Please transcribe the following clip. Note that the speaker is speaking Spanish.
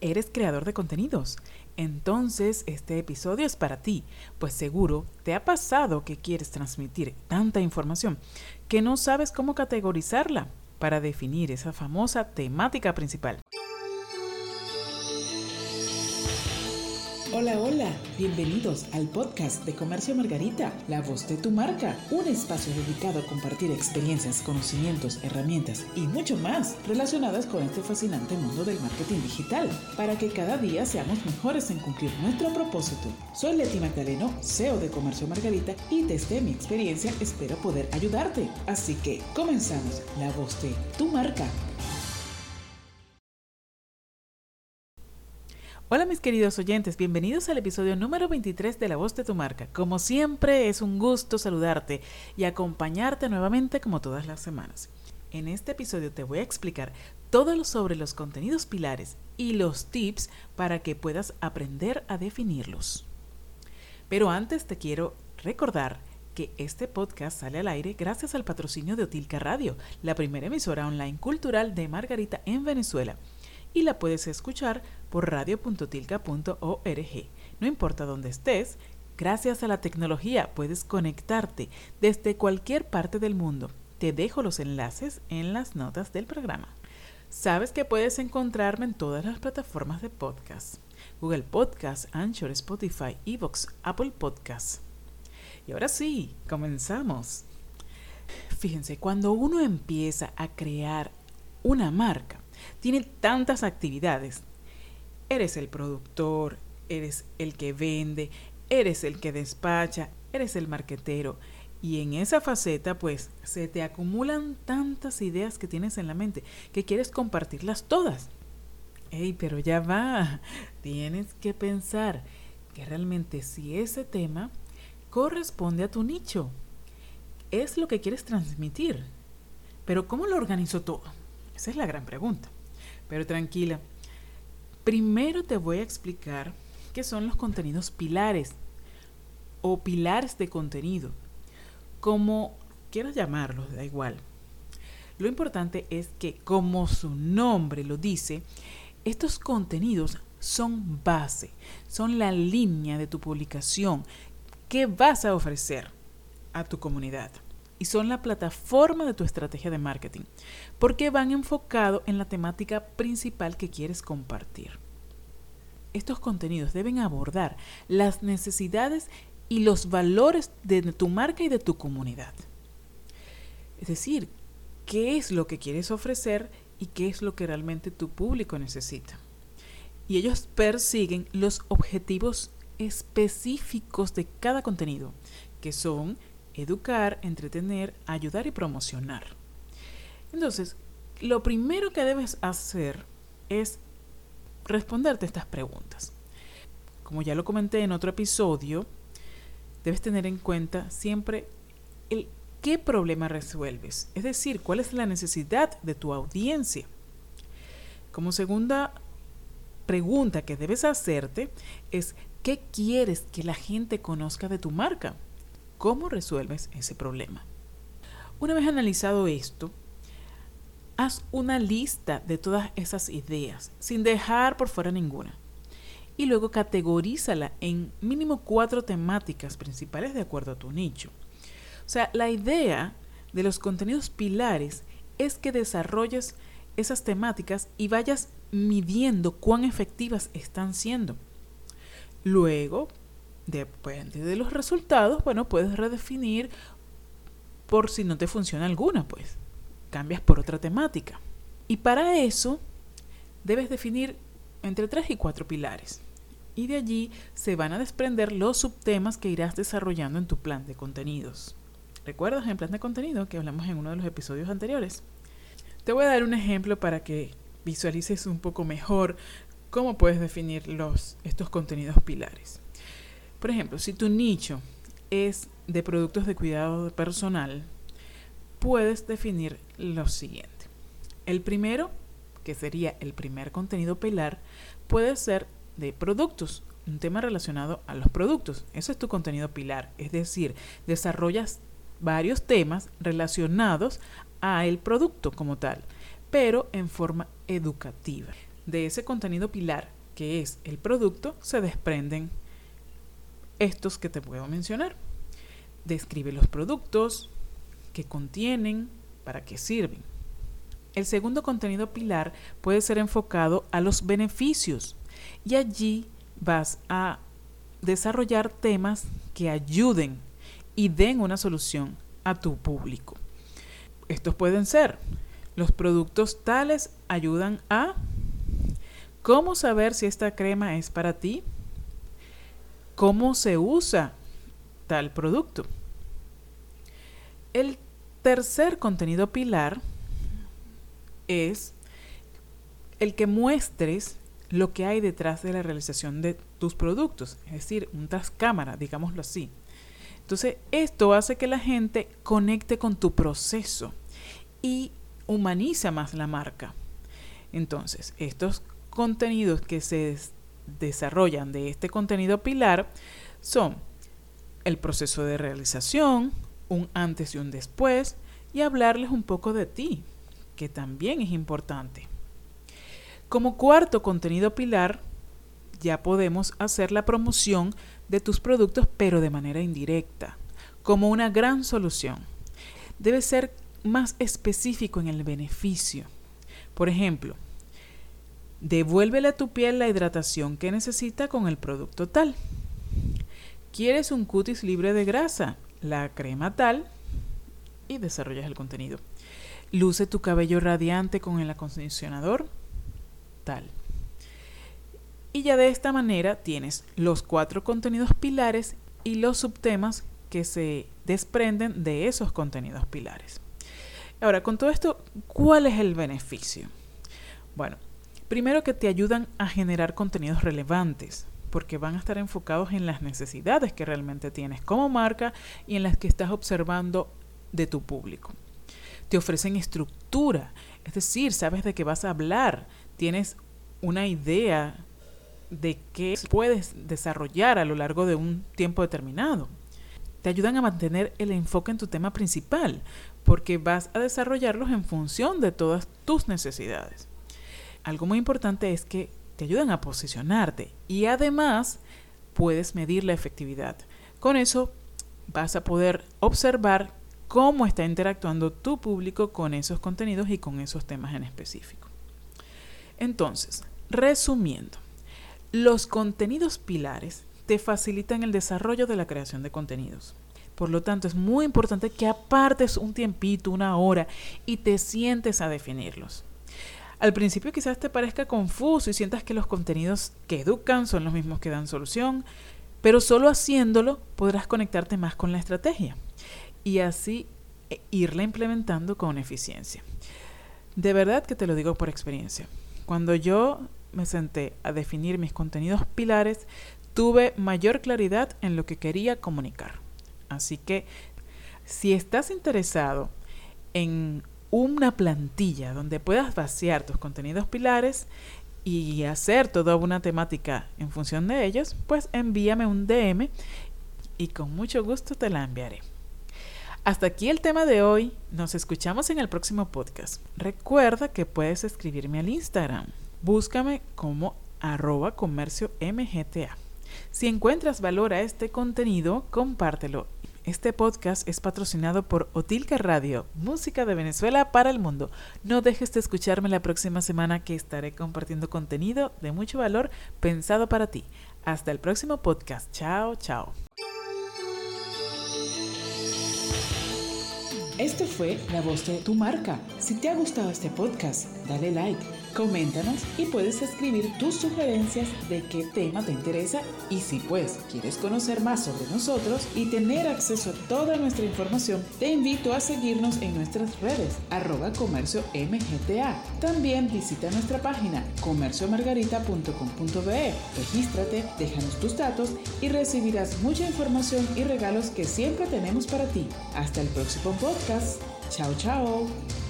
¿Eres creador de contenidos? Entonces este episodio es para ti, pues seguro te ha pasado que quieres transmitir tanta información que no sabes cómo categorizarla para definir esa famosa temática principal. Hola, hola, bienvenidos al podcast de Comercio Margarita, la voz de tu marca, un espacio dedicado a compartir experiencias, conocimientos, herramientas y mucho más relacionadas con este fascinante mundo del marketing digital, para que cada día seamos mejores en cumplir nuestro propósito. Soy Leti Magdaleno, CEO de Comercio Margarita y desde mi experiencia espero poder ayudarte. Así que comenzamos, la voz de tu marca. Hola mis queridos oyentes, bienvenidos al episodio número 23 de La Voz de tu Marca. Como siempre es un gusto saludarte y acompañarte nuevamente como todas las semanas. En este episodio te voy a explicar todo lo sobre los contenidos pilares y los tips para que puedas aprender a definirlos. Pero antes te quiero recordar que este podcast sale al aire gracias al patrocinio de Otilca Radio, la primera emisora online cultural de Margarita en Venezuela y la puedes escuchar por radio.tilca.org. No importa dónde estés, gracias a la tecnología puedes conectarte desde cualquier parte del mundo. Te dejo los enlaces en las notas del programa. Sabes que puedes encontrarme en todas las plataformas de podcast. Google Podcast, Anchor, Spotify, Evox, Apple Podcasts. Y ahora sí, comenzamos. Fíjense, cuando uno empieza a crear una marca, tiene tantas actividades. Eres el productor, eres el que vende, eres el que despacha, eres el marquetero. Y en esa faceta, pues, se te acumulan tantas ideas que tienes en la mente que quieres compartirlas todas. Ey, pero ya va. Tienes que pensar que realmente si ese tema corresponde a tu nicho, es lo que quieres transmitir. Pero ¿cómo lo organizo todo? Esa es la gran pregunta. Pero tranquila. Primero te voy a explicar qué son los contenidos pilares o pilares de contenido. Como quieras llamarlos, da igual. Lo importante es que, como su nombre lo dice, estos contenidos son base, son la línea de tu publicación que vas a ofrecer a tu comunidad y son la plataforma de tu estrategia de marketing, porque van enfocados en la temática principal que quieres compartir. Estos contenidos deben abordar las necesidades y los valores de tu marca y de tu comunidad. Es decir, qué es lo que quieres ofrecer y qué es lo que realmente tu público necesita. Y ellos persiguen los objetivos específicos de cada contenido, que son educar, entretener, ayudar y promocionar. Entonces, lo primero que debes hacer es responderte estas preguntas. Como ya lo comenté en otro episodio, debes tener en cuenta siempre el qué problema resuelves, es decir, cuál es la necesidad de tu audiencia. Como segunda pregunta que debes hacerte es qué quieres que la gente conozca de tu marca. ¿Cómo resuelves ese problema? Una vez analizado esto, haz una lista de todas esas ideas, sin dejar por fuera ninguna. Y luego categorízala en mínimo cuatro temáticas principales de acuerdo a tu nicho. O sea, la idea de los contenidos pilares es que desarrolles esas temáticas y vayas midiendo cuán efectivas están siendo. Luego, Depende de los resultados, bueno, puedes redefinir por si no te funciona alguna, pues cambias por otra temática. Y para eso debes definir entre tres y cuatro pilares. Y de allí se van a desprender los subtemas que irás desarrollando en tu plan de contenidos. ¿Recuerdas el plan de contenido que hablamos en uno de los episodios anteriores? Te voy a dar un ejemplo para que visualices un poco mejor cómo puedes definir los, estos contenidos pilares. Por ejemplo, si tu nicho es de productos de cuidado personal, puedes definir lo siguiente. El primero, que sería el primer contenido pilar, puede ser de productos, un tema relacionado a los productos. Eso es tu contenido pilar, es decir, desarrollas varios temas relacionados a el producto como tal, pero en forma educativa. de ese contenido pilar que es el producto, se desprenden estos que te puedo mencionar. Describe los productos que contienen, para qué sirven. El segundo contenido pilar puede ser enfocado a los beneficios y allí vas a desarrollar temas que ayuden y den una solución a tu público. Estos pueden ser los productos tales ayudan a cómo saber si esta crema es para ti, cómo se usa tal producto. El tercer contenido pilar es el que muestres lo que hay detrás de la realización de tus productos, es decir, un cámara, digámoslo así. Entonces, esto hace que la gente conecte con tu proceso y humaniza más la marca. Entonces, estos contenidos que se desarrollan de este contenido pilar son el proceso de realización, un antes y un después, y hablarles un poco de ti, que también es importante. Como cuarto contenido pilar, ya podemos hacer la promoción de tus productos, pero de manera indirecta, como una gran solución. Debe ser más específico en el beneficio. Por ejemplo, devuélvele a tu piel la hidratación que necesita con el producto tal. ¿Quieres un cutis libre de grasa? La crema tal y desarrollas el contenido. Luce tu cabello radiante con el acondicionador tal. Y ya de esta manera tienes los cuatro contenidos pilares y los subtemas que se desprenden de esos contenidos pilares. Ahora, con todo esto, ¿cuál es el beneficio? Bueno, primero que te ayudan a generar contenidos relevantes, porque van a estar enfocados en las necesidades que realmente tienes como marca y en las que estás observando de tu público. Te ofrecen estructura, es decir, sabes de qué vas a hablar, tienes una idea de qué puedes desarrollar a lo largo de un tiempo determinado. Te ayudan a mantener el enfoque en tu tema principal, porque vas a desarrollarlos en función de todas tus necesidades. Algo muy importante es que te ayudan a posicionarte y además puedes medir la efectividad. Con eso vas a poder observar cómo está interactuando tu público con esos contenidos y con esos temas en específico. Entonces, resumiendo, los contenidos pilares te facilitan el desarrollo de la creación de contenidos. Por lo tanto, es muy importante que apartes un tiempito, una hora, y te sientes a definirlos. Al principio quizás te parezca confuso y sientas que los contenidos que educan son los mismos que dan solución, pero solo haciéndolo podrás conectarte más con la estrategia y así eh, irla implementando con eficiencia. De verdad que te lo digo por experiencia. Cuando yo me senté a definir mis contenidos pilares, tuve mayor claridad en lo que quería comunicar. Así que si estás interesado en una plantilla donde puedas vaciar tus contenidos pilares y hacer toda una temática en función de ellos, pues envíame un DM y con mucho gusto te la enviaré. Hasta aquí el tema de hoy. Nos escuchamos en el próximo podcast. Recuerda que puedes escribirme al Instagram. Búscame como arroba comercio mgta. Si encuentras valor a este contenido, compártelo. Este podcast es patrocinado por Otilca Radio, música de Venezuela para el mundo. No dejes de escucharme la próxima semana que estaré compartiendo contenido de mucho valor pensado para ti. Hasta el próximo podcast. Chao, chao. Esto fue La Voz de tu Marca. Si te ha gustado este podcast, dale like, coméntanos y puedes escribir tus sugerencias de qué tema te interesa y si pues quieres conocer más sobre nosotros y tener acceso a toda nuestra información, te invito a seguirnos en nuestras redes arroba comercio mgta. También visita nuestra página comerciomargarita.com.be. Regístrate, déjanos tus datos y recibirás mucha información y regalos que siempre tenemos para ti. Hasta el próximo podcast. Chao, chao.